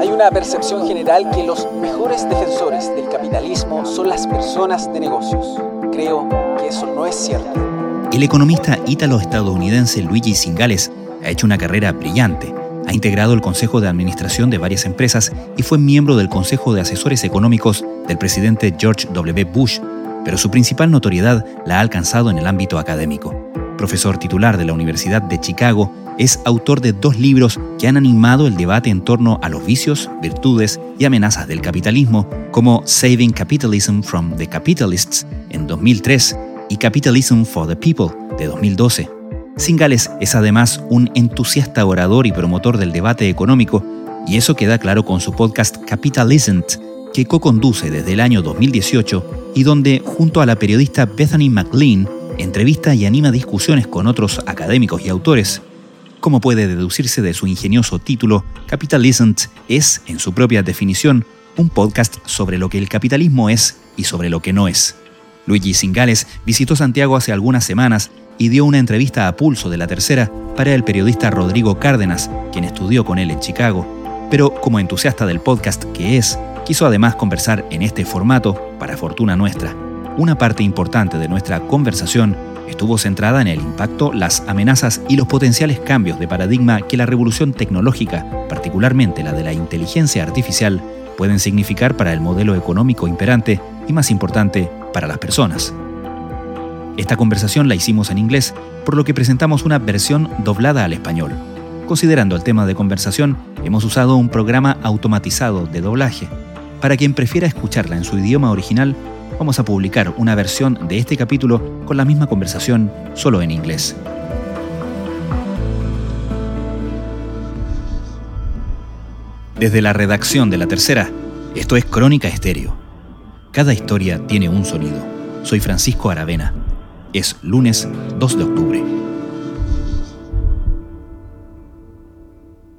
Hay una percepción general que los mejores defensores del capitalismo son las personas de negocios. Creo que eso no es cierto. El economista ítalo-estadounidense Luigi Singales ha hecho una carrera brillante. Ha integrado el Consejo de Administración de varias empresas y fue miembro del Consejo de Asesores Económicos del presidente George W. Bush, pero su principal notoriedad la ha alcanzado en el ámbito académico. Profesor titular de la Universidad de Chicago, es autor de dos libros que han animado el debate en torno a los vicios, virtudes y amenazas del capitalismo, como Saving Capitalism from the Capitalists en 2003 y Capitalism for the People de 2012. Singales es además un entusiasta orador y promotor del debate económico, y eso queda claro con su podcast Capitalism, que co-conduce desde el año 2018 y donde, junto a la periodista Bethany McLean, entrevista y anima discusiones con otros académicos y autores como puede deducirse de su ingenioso título, Capitalism es, en su propia definición, un podcast sobre lo que el capitalismo es y sobre lo que no es. Luigi Singales visitó Santiago hace algunas semanas y dio una entrevista a pulso de la tercera para el periodista Rodrigo Cárdenas, quien estudió con él en Chicago. Pero como entusiasta del podcast que es, quiso además conversar en este formato, para fortuna nuestra. Una parte importante de nuestra conversación estuvo centrada en el impacto, las amenazas y los potenciales cambios de paradigma que la revolución tecnológica, particularmente la de la inteligencia artificial, pueden significar para el modelo económico imperante y, más importante, para las personas. Esta conversación la hicimos en inglés, por lo que presentamos una versión doblada al español. Considerando el tema de conversación, hemos usado un programa automatizado de doblaje. Para quien prefiera escucharla en su idioma original, vamos a publicar una versión de este capítulo con la misma conversación, solo en inglés. Desde la redacción de la tercera, esto es Crónica Estéreo. Cada historia tiene un sonido. Soy Francisco Aravena. Es lunes 2 de octubre.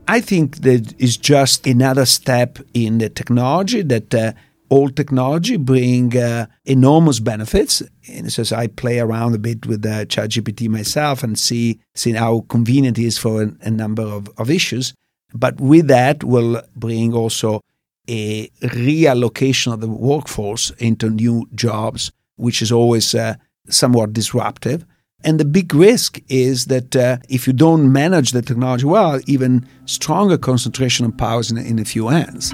I think that is just another step in the technology that uh, old technology bring uh, enormous benefits. And so I play around a bit with uh, ChatGPT myself and see, see how convenient it is for a, a number of, of issues. But with that will bring also a reallocation of the workforce into new jobs, which is always uh, somewhat disruptive. And the big risk is that uh, if you don't manage the technology well, even stronger concentration of powers in, in a few hands.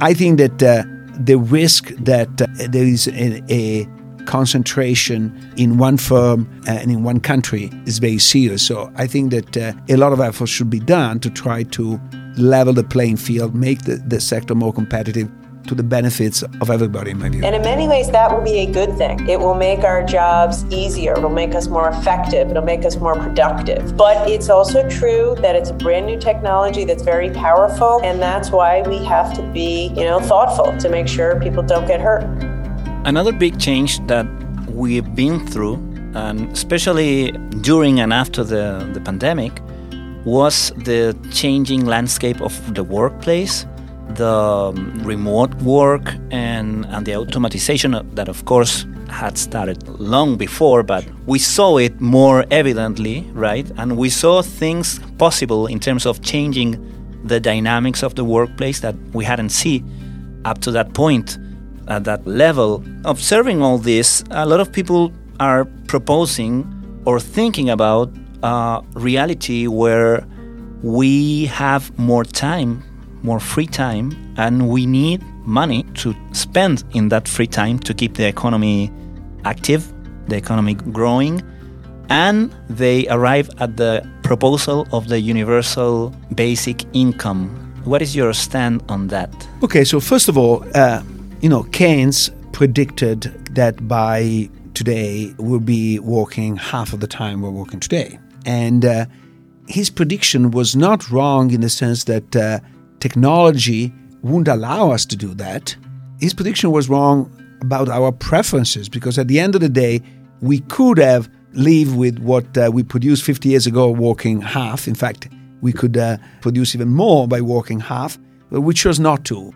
I think that uh, the risk that uh, there is a, a, concentration in one firm and in one country is very serious. So I think that uh, a lot of effort should be done to try to level the playing field, make the, the sector more competitive to the benefits of everybody, in my view. And in many ways, that will be a good thing. It will make our jobs easier. It'll make us more effective. It'll make us more productive. But it's also true that it's a brand new technology that's very powerful, and that's why we have to be, you know, thoughtful to make sure people don't get hurt. Another big change that we've been through, and especially during and after the, the pandemic, was the changing landscape of the workplace the um, remote work and, and the automatization that, of course, had started long before, but we saw it more evidently, right? And we saw things possible in terms of changing the dynamics of the workplace that we hadn't seen up to that point at that level. Observing all this, a lot of people are proposing or thinking about a reality where we have more time more free time, and we need money to spend in that free time to keep the economy active, the economy growing, and they arrive at the proposal of the universal basic income. What is your stand on that? Okay, so first of all, uh, you know, Keynes predicted that by today we'll be working half of the time we're working today. And uh, his prediction was not wrong in the sense that uh, technology wouldn't allow us to do that. His prediction was wrong about our preferences because at the end of the day, we could have lived with what uh, we produced 50 years ago, walking half. In fact, we could uh, produce even more by walking half, but we chose not to.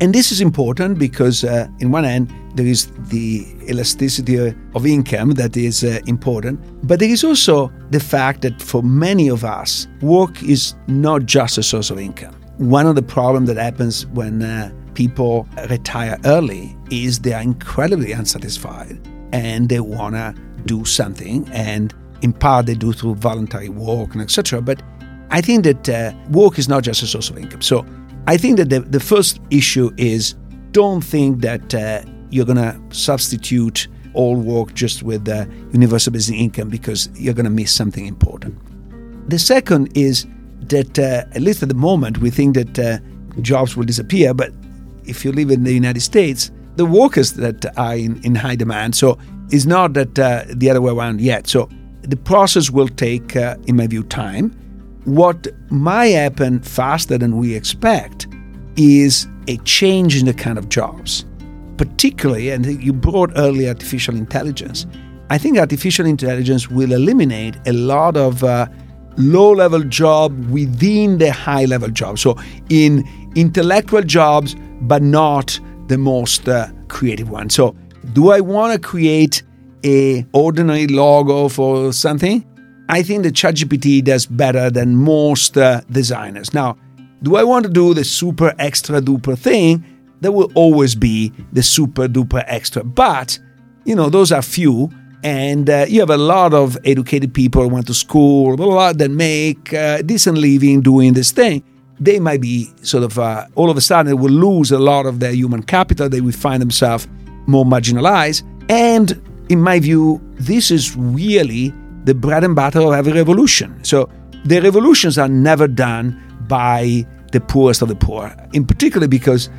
And this is important because, uh, in one hand, there is the elasticity of income that is uh, important, but there is also the fact that for many of us, work is not just a source of income one of the problems that happens when uh, people retire early is they are incredibly unsatisfied and they want to do something and in part they do through voluntary work and etc but i think that uh, work is not just a source of income. So i think that the, the first issue is don't think that uh, you're going to substitute all work just with uh, universal basic income because you're going to miss something important. The second is that uh, at least at the moment we think that uh, jobs will disappear but if you live in the United States, the workers that are in, in high demand. So it's not that uh, the other way around yet. So the process will take, uh, in my view, time. What might happen faster than we expect is a change in the kind of jobs, particularly, and you brought early artificial intelligence. I think artificial intelligence will eliminate a lot of uh, low level job within the high level job. So in intellectual jobs, but not the most uh, creative one. So, do I want to create a ordinary logo for something? I think that ChatGPT does better than most uh, designers. Now, do I want to do the super extra duper thing? There will always be the super duper extra, but you know those are few, and uh, you have a lot of educated people who went to school, blah, blah, that make uh, decent living doing this thing they might be sort of uh, all of a sudden they will lose a lot of their human capital. They will find themselves more marginalized. And in my view, this is really the bread and butter of every revolution. So the revolutions are never done by the poorest of the poor, in particular because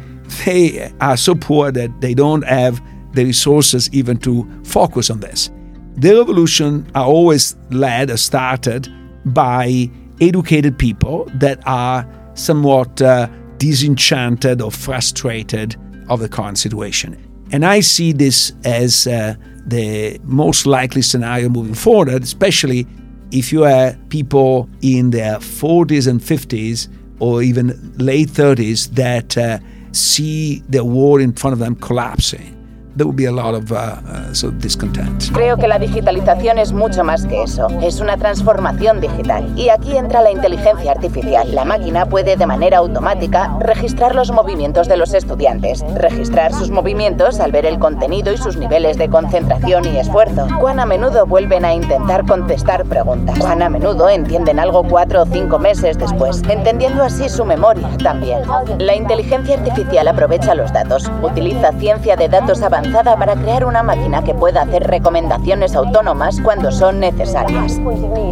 they are so poor that they don't have the resources even to focus on this. The revolution are always led or started by educated people that are somewhat uh, disenchanted or frustrated of the current situation. And I see this as uh, the most likely scenario moving forward, especially if you are people in their 40s and 50s or even late 30s that uh, see the world in front of them collapsing. There would be a lot of uh, uh, discontent. Creo que la digitalización es mucho más que eso. Es una transformación digital. Y aquí entra la inteligencia artificial. La máquina puede de manera automática registrar los movimientos de los estudiantes, registrar sus movimientos al ver el contenido y sus niveles de concentración y esfuerzo. Cuán a menudo vuelven a intentar contestar preguntas. Cuán a menudo entienden algo cuatro o cinco meses después, entendiendo así su memoria también. La inteligencia artificial aprovecha los datos, utiliza ciencia de datos avanzada para crear una máquina que pueda hacer recomendaciones autónomas cuando son necesarias.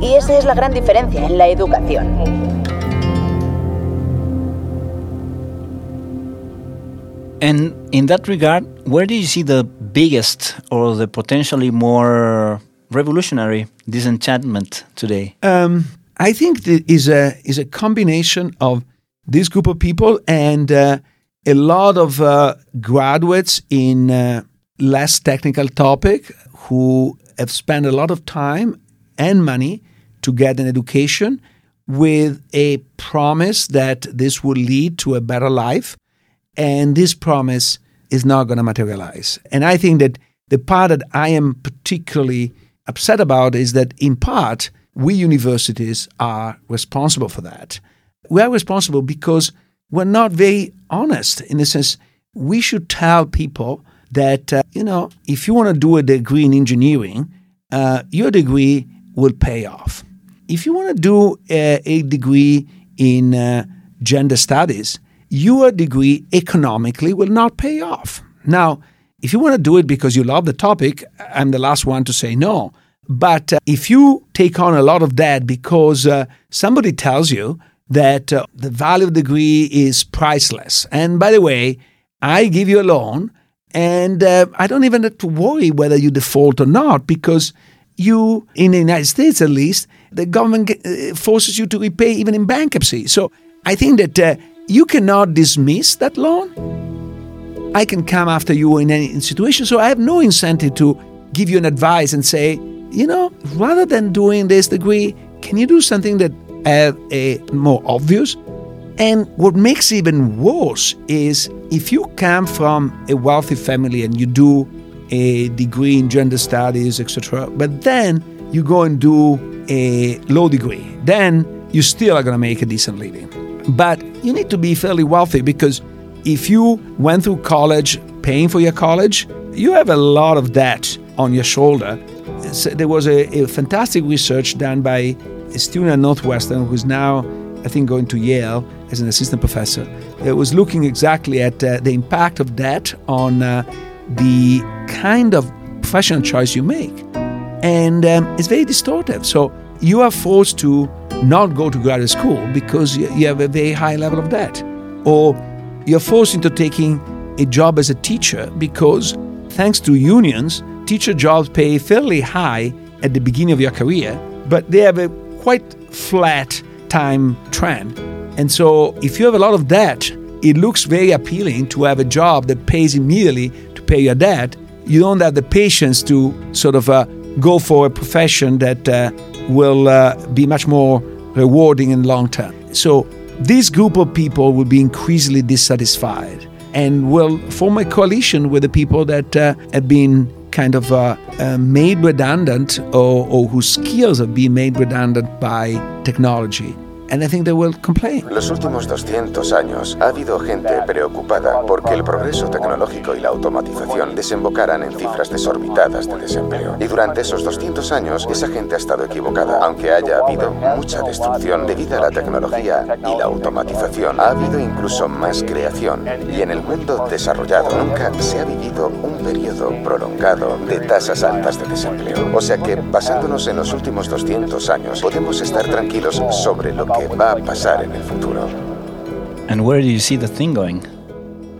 Y esa es la gran diferencia en la educación. And in that regard, where do you see the biggest or the potentially more revolutionary disenchantment today? Um, I think it is a is a combination of this group of people and uh, a lot of uh, graduates in uh, less technical topic who have spent a lot of time and money to get an education with a promise that this will lead to a better life. And this promise is not going to materialize. And i think that the part that i am particularly upset about is that in part we universities are responsible for that. We are responsible because we're not very honest in the sense we should tell people that, uh, you know, if you want to do a degree in engineering, uh, your degree will pay off. If you want to do a, a degree in uh, gender studies, your degree economically will not pay off. Now, if you want to do it because you love the topic, I'm the last one to say no. But uh, if you take on a lot of debt because uh, somebody tells you that uh, the value of the degree is priceless. And by the way, I give you a loan, and uh, I don't even have to worry whether you default or not because you, in the United States at least, the government uh, forces you to repay even in bankruptcy. So I think that uh, you cannot dismiss that loan. I can come after you in any situation. So I have no incentive to give you an advice and say, you know, rather than doing this degree, can you do something that have a uh, more obvious. And what makes it even worse is if you come from a wealthy family and you do a degree in gender studies, etc., but then you go and do a low degree, then you still are going to make a decent living. But you need to be fairly wealthy because if you went through college paying for your college, you have a lot of debt on your shoulder. So there was a, a, fantastic research done by a student at Northwestern who's now, I think, going to Yale as an assistant professor. It was looking exactly at uh, the impact of debt on uh, the kind of professional choice you make. And um, it's very distortive. So you are forced to not go to graduate school because you have a very high level of debt. Or you're forced into taking a job as a teacher because, thanks to unions, teacher jobs pay fairly high at the beginning of your career, but they have a quite flat time trend. And so, if you have a lot of debt, it looks very appealing to have a job that pays immediately to pay your debt. You don't have the patience to sort of uh, go for a profession that uh, will uh, be much more rewarding in the long term. So, this group of people will be increasingly dissatisfied and will form a coalition with the people that uh, have been kind of uh, uh, made redundant or, or whose skills are being made redundant by technology. And I think they will complain. Los últimos 200 años ha habido gente preocupada porque el progreso tecnológico y la automatización desembocaran en cifras desorbitadas de desempleo. Y durante esos 200 años esa gente ha estado equivocada. Aunque haya habido mucha destrucción debido a la tecnología y la automatización, ha habido incluso más creación. Y en el mundo desarrollado nunca se ha vivido un periodo prolongado de tasas altas de desempleo. O sea que, basándonos en los últimos 200 años, podemos estar tranquilos sobre lo que va a pasar en el futuro. And where do you see the thing going?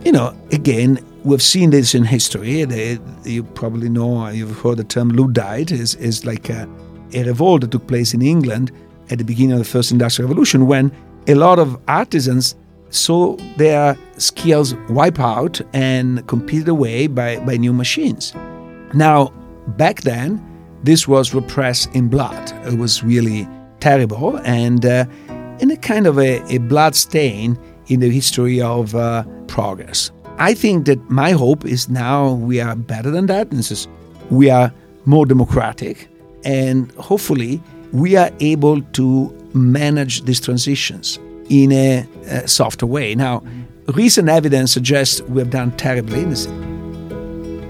You know, again, we've seen this in history. They, you probably know, you've heard the term Luddite, is, is like a, a revolt that took place in England at the beginning of the first industrial revolution when a lot of artisans saw their skills wipe out and competed away by, by new machines. Now, back then, this was repressed in blood. It was really terrible and uh, in a kind of a, a blood stain in the history of uh, progress. I think that my hope is now we are better than that. This is, we are more democratic, and hopefully we are able to manage these transitions in a, a softer way. Now, recent evidence suggests we have done terribly.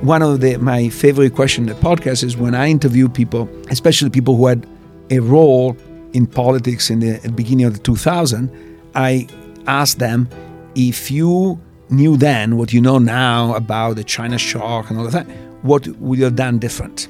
One of the, my favorite questions in the podcast is when I interview people, especially people who had a role in politics in the beginning of the 2000, I asked them if you knew then what you know now about the China shock and all that, what would you have done different?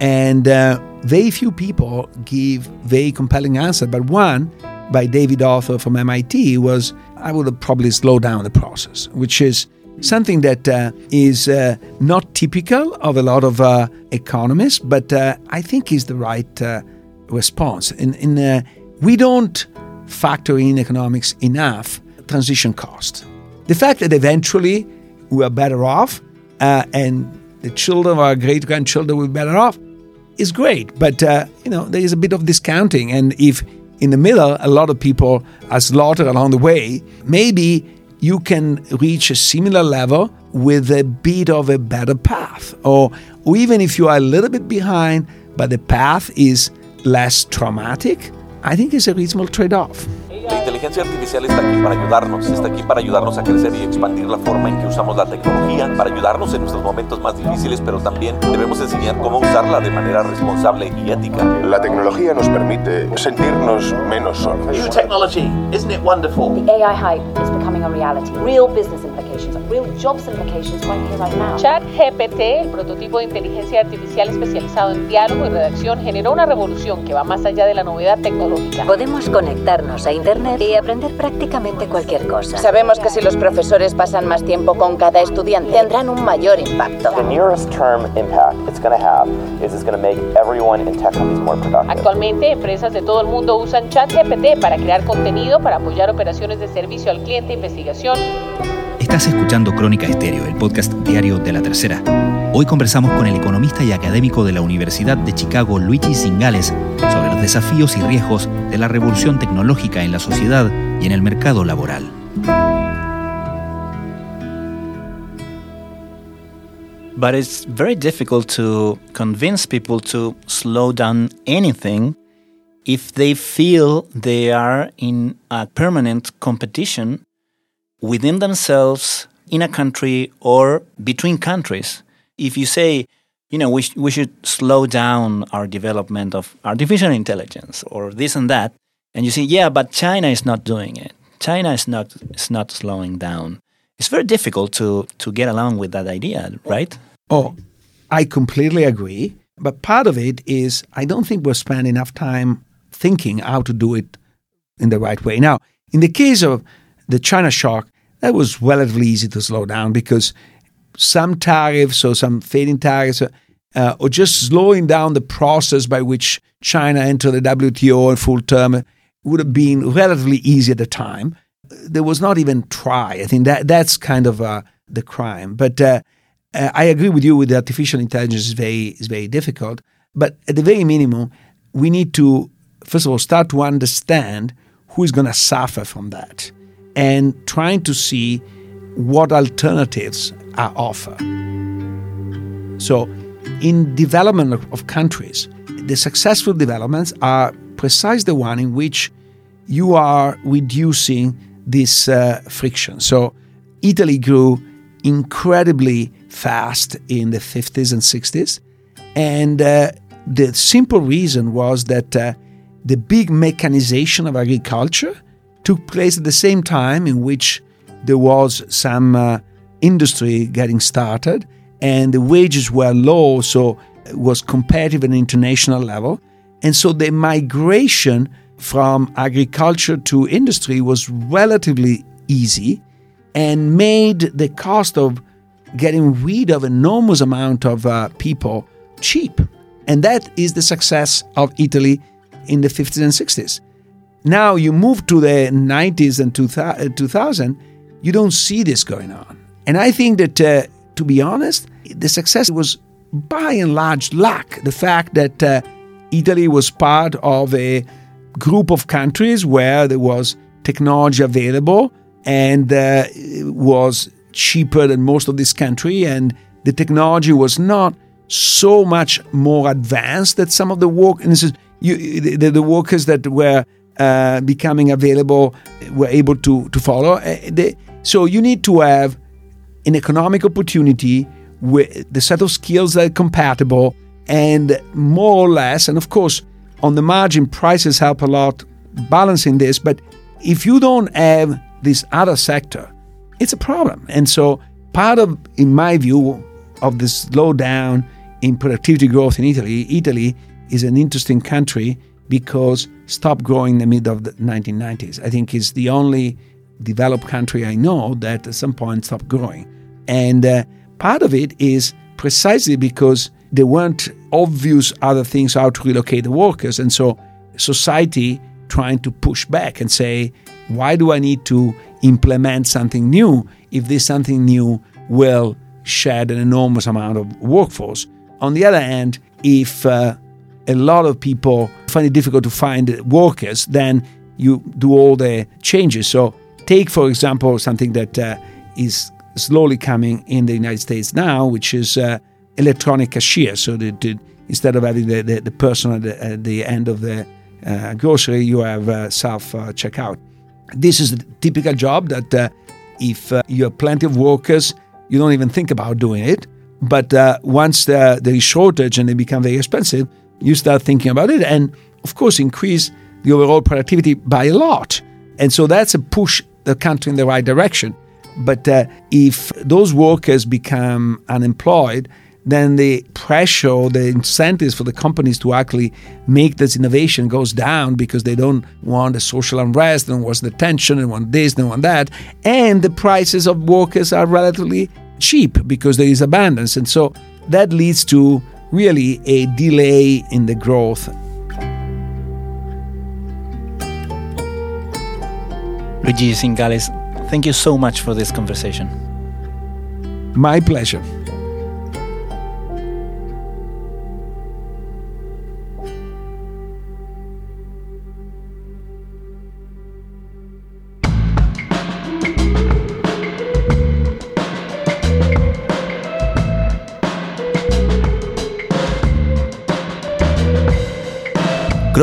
And uh, very few people give very compelling answer. But one by David Autor from MIT was, I would have probably slowed down the process, which is something that uh, is uh, not typical of a lot of uh, economists, but uh, I think is the right uh, response. In, in uh, we don't factor in economics enough transition cost. The fact that eventually we are better off uh, and the children of our great grandchildren will be better off is great, but uh, you know there is a bit of discounting, and if in the middle a lot of people are slaughtered along the way, maybe you can reach a similar level with a bit of a better path, or, or even if you are a little bit behind, but the path is less traumatic, I think it's a reasonable trade-off. La inteligencia artificial está aquí para ayudarnos, está aquí para ayudarnos a crecer y expandir la forma en que usamos la tecnología, para ayudarnos en nuestros momentos más difíciles, pero también debemos enseñar cómo usarla de manera responsable y ética. La tecnología nos permite sentirnos menos solos. New technology, isn't it wonderful? The AI hype is becoming a reality. Real business implications, real jobs implications right here, right now. ChatGPT, el prototipo de inteligencia artificial especializado en diálogo y redacción, generó una revolución que va más allá de la novedad tecnológica. Podemos conectarnos a Internet y aprender prácticamente cualquier cosa. Sabemos que si los profesores pasan más tiempo con cada estudiante, tendrán un mayor impacto. The nearest term impact it's going to have is it's going to make everyone in tech companies more productive. Actualmente, empresas de todo el mundo usan ChatGPT para crear contenido, para apoyar operaciones de servicio al cliente, investigación. Estás escuchando Crónica Estéreo, el podcast diario de la tercera. Hoy conversamos con el economista y académico de la Universidad de Chicago, Luigi Singales, sobre los desafíos y riesgos de la revolución tecnológica en la sociedad y en el mercado laboral. But it's very difficult to convince people to slow down anything if they feel they are in a permanent competition within themselves in a country or between countries. If you say, you know, we, sh- we should slow down our development of artificial intelligence or this and that, and you say, yeah, but China is not doing it. China is not is not slowing down. It's very difficult to to get along with that idea, right? Oh, I completely agree. But part of it is I don't think we're spending enough time thinking how to do it in the right way. Now, in the case of the China shock, that was relatively easy to slow down because some tariffs or some fading tariffs uh, or just slowing down the process by which China entered the WTO in full term would have been relatively easy at the time. There was not even try. I think that that's kind of uh, the crime. But uh, uh I agree with you with the artificial intelligence is very is very difficult. But at the very minimum, we need to first of all start to understand who is going to suffer from that and trying to see what alternatives are offered. So, in development of countries, the successful developments are precisely the one in which you are reducing this uh, friction. So, Italy grew incredibly fast in the 50s and 60s, and uh, the simple reason was that uh, the big mechanization of agriculture took place at the same time in which there was some uh, industry getting started and the wages were low, so it was competitive at an international level. And so the migration from agriculture to industry was relatively easy and made the cost of getting rid of enormous amount of uh, people cheap. And that is the success of Italy in the 50s and 60s. Now you move to the 90s and 2000, you don't see this going on. And I think that, uh, to be honest, the success was by and large luck. The fact that uh, Italy was part of a group of countries where there was technology available and uh, was cheaper than most of this country, and the technology was not so much more advanced that some of the work and this is you, the, the workers that were uh, becoming available were able to, to follow. Uh, they, so you need to have an economic opportunity with the set of skills that are compatible and more or less, and of course, on the margin, prices help a lot balancing this. But if you don't have this other sector, it's a problem. And so, part of, in my view, of the slowdown in productivity growth in Italy, Italy is an interesting country because stopped growing in the mid of the 1990s. I think it's the only developed country I know that at some point stopped growing. And uh, part of it is precisely because there weren't obvious other things how to relocate the workers. And so society trying to push back and say, why do I need to implement something new if this something new will shed an enormous amount of workforce? On the other hand, if uh, a lot of people find it difficult to find workers, then you do all the changes. So, take for example something that uh, is slowly coming in the United States now, which is uh, electronic cashier. So, the, the, instead of having the, the, the person at the, at the, end of the uh, grocery, you have uh, self uh, checkout. This is a typical job that uh, if you have plenty of workers, you don't even think about doing it. But once there is shortage and they become very expensive, you start thinking about it and, of course, increase the overall productivity by a lot. And so that's a push the country in the right direction. But uh, if those workers become unemployed, then the pressure, the incentives for the companies to actually make this innovation goes down because they don't want the social unrest, they don't want the tension, they want this, they want that. And the prices of workers are relatively cheap because there is abundance. And so that leads to really a delay in the growth. Luigi Zingales, thank you so much for this conversation. My pleasure.